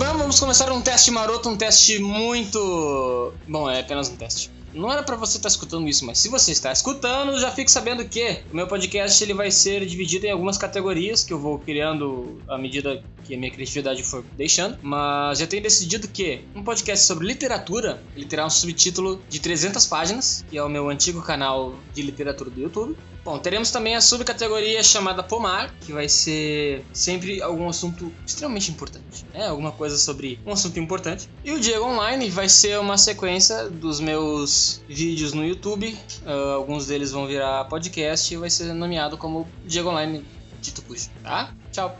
Sportsman. Vamos começar um teste maroto, um teste muito. Bom, é apenas um teste. Não era para você estar tá escutando isso, mas se você está escutando, já fique sabendo que o meu podcast ele vai ser dividido em algumas categorias que eu vou criando à medida que a minha criatividade for deixando. Mas eu tenho decidido que um podcast sobre literatura ele terá um subtítulo de 300 páginas, que é o meu antigo canal de literatura do YouTube. Bom, teremos também a subcategoria chamada Pomar, que vai ser sempre algum assunto extremamente importante, né? Alguma coisa sobre um assunto importante. E o Diego Online vai ser uma sequência dos meus vídeos no YouTube. Uh, alguns deles vão virar podcast e vai ser nomeado como Diego Online Dito Cujo, tá? Tchau!